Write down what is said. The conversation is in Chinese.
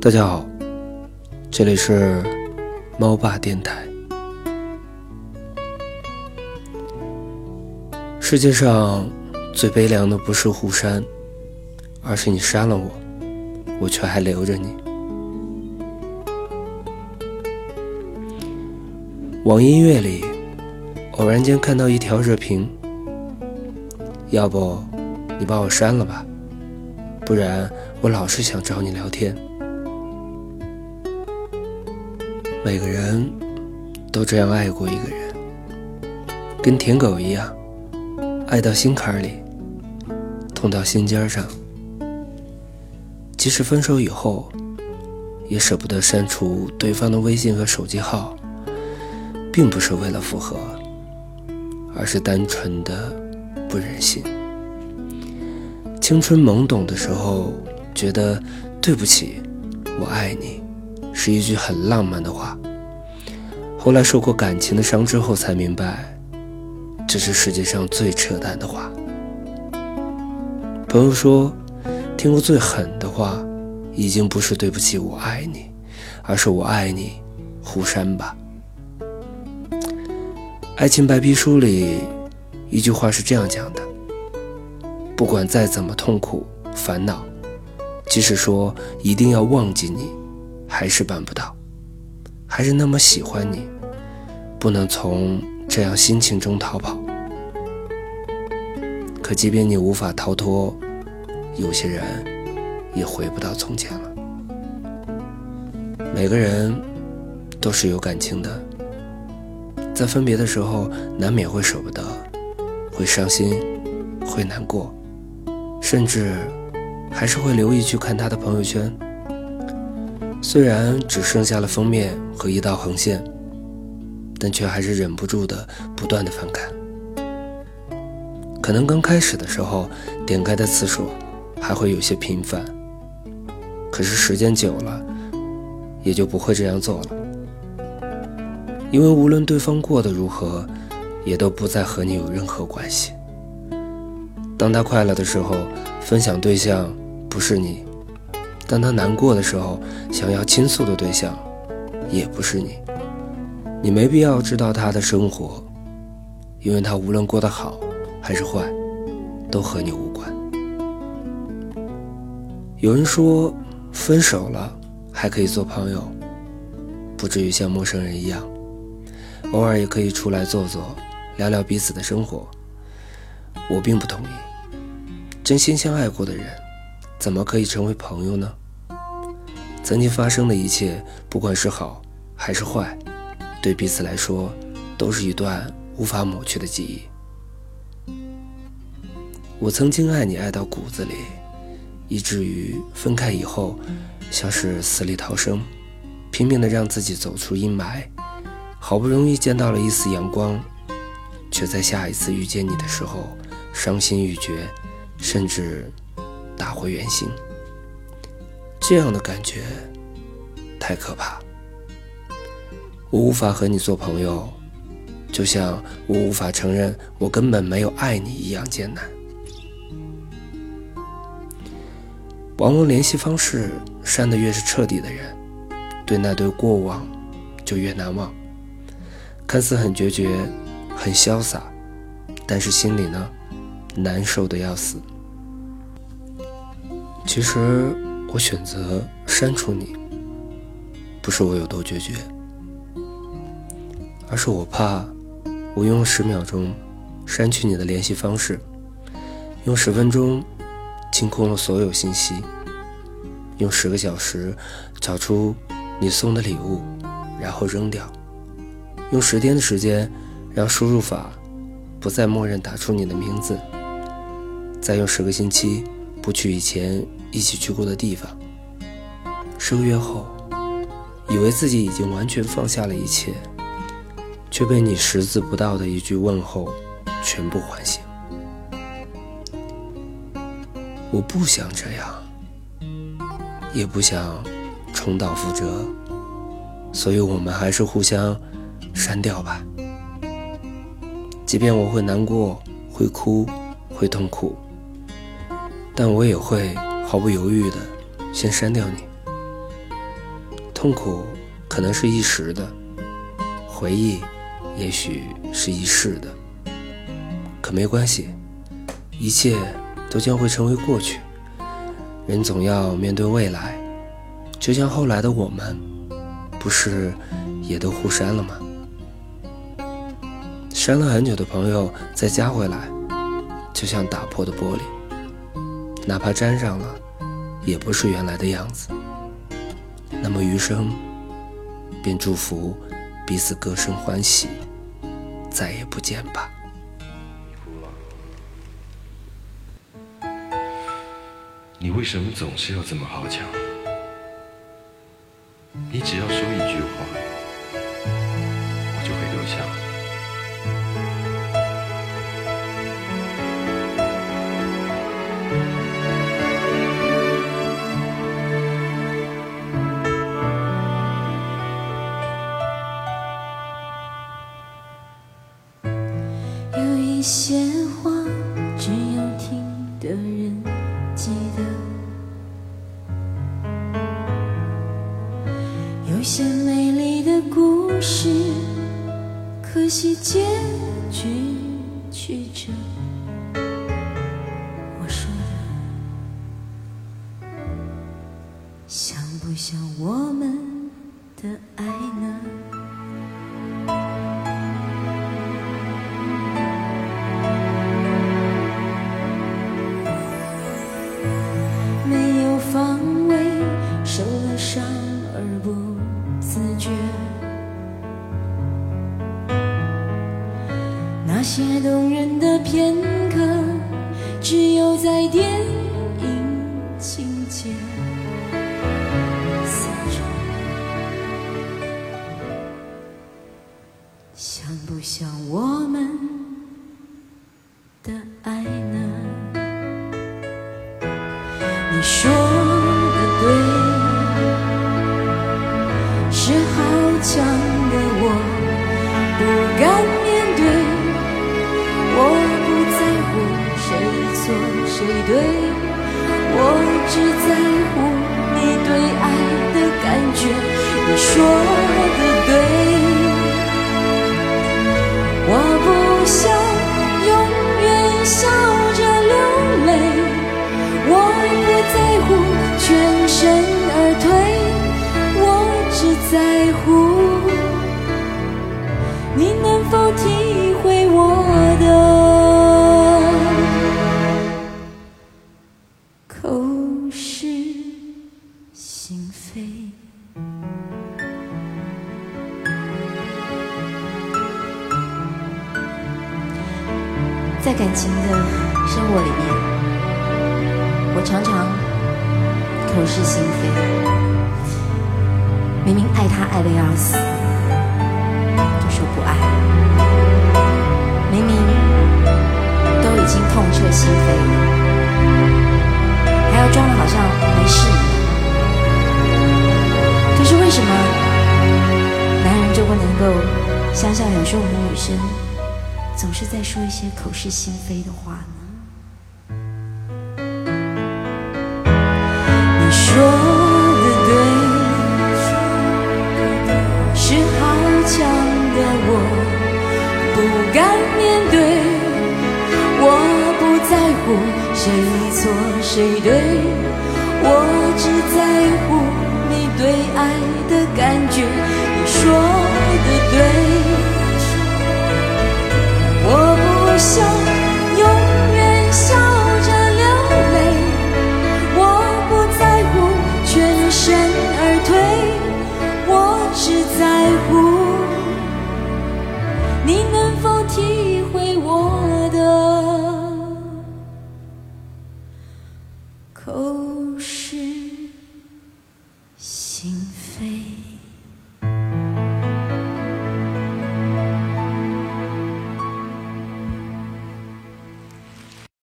大家好，这里是猫爸电台。世界上最悲凉的不是互删，而是你删了我，我却还留着你。网音乐里偶然间看到一条热评，要不你把我删了吧，不然我老是想找你聊天。每个人都这样爱过一个人，跟舔狗一样，爱到心坎里，痛到心尖上。即使分手以后，也舍不得删除对方的微信和手机号，并不是为了复合，而是单纯的不忍心。青春懵懂的时候，觉得对不起，我爱你。是一句很浪漫的话。后来受过感情的伤之后，才明白，这是世界上最扯淡的话。朋友说，听过最狠的话，已经不是对不起我爱你，而是我爱你，互删吧。爱情白皮书里一句话是这样讲的：不管再怎么痛苦、烦恼，即使说一定要忘记你。还是办不到，还是那么喜欢你，不能从这样心情中逃跑。可即便你无法逃脱，有些人也回不到从前了。每个人都是有感情的，在分别的时候，难免会舍不得，会伤心，会难过，甚至还是会留意去看他的朋友圈。虽然只剩下了封面和一道横线，但却还是忍不住的不断的翻看。可能刚开始的时候，点开的次数还会有些频繁，可是时间久了，也就不会这样做了。因为无论对方过得如何，也都不再和你有任何关系。当他快乐的时候，分享对象不是你。当他难过的时候，想要倾诉的对象，也不是你。你没必要知道他的生活，因为他无论过得好还是坏，都和你无关。有人说，分手了还可以做朋友，不至于像陌生人一样，偶尔也可以出来坐坐，聊聊彼此的生活。我并不同意，真心相爱过的人。怎么可以成为朋友呢？曾经发生的一切，不管是好还是坏，对彼此来说，都是一段无法抹去的记忆。我曾经爱你爱到骨子里，以至于分开以后，像是死里逃生，拼命的让自己走出阴霾。好不容易见到了一丝阳光，却在下一次遇见你的时候，伤心欲绝，甚至。打回原形，这样的感觉太可怕。我无法和你做朋友，就像我无法承认我根本没有爱你一样艰难。往往联系方式删的越是彻底的人，对那堆过往就越难忘。看似很决绝，很潇洒，但是心里呢，难受的要死。其实我选择删除你，不是我有多决绝，而是我怕我用十秒钟删去你的联系方式，用十分钟清空了所有信息，用十个小时找出你送的礼物，然后扔掉，用十天的时间让输入法不再默认打出你的名字，再用十个星期不去以前。一起去过的地方，十个月后，以为自己已经完全放下了一切，却被你十字不到的一句问候全部唤醒。我不想这样，也不想重蹈覆辙，所以我们还是互相删掉吧。即便我会难过，会哭，会痛苦，但我也会。毫不犹豫的，先删掉你，痛苦可能是一时的，回忆也许是一世的。可没关系，一切都将会成为过去。人总要面对未来，就像后来的我们，不是也都互删了吗？删了很久的朋友再加回来，就像打破的玻璃，哪怕粘上了，也不是原来的样子。那么余生，便祝福彼此歌声欢喜，再也不见吧。你为什么总是要这么好强？你只要说一句话，一些话，只有听的人记得；有些美丽的故事，可惜结局曲折。我说的，像不像我们的爱就在电影情节。像不像我们的爱呢？你说对我只在乎你对爱的感觉？你说的对，我不想永远笑着流泪，我不在乎全身而退，我只在乎你能否听感情的生活里面，我常常口是心非。明明爱他爱的要死，就说不爱；明明都已经痛彻心扉，还要装的好像没事一样。可是为什么男人就不能够想想，有时候我们女生？总是在说一些口是心非的话呢。你说的对，是好强的我不敢面对，我不在乎谁错谁对，我只在乎你对爱的感觉。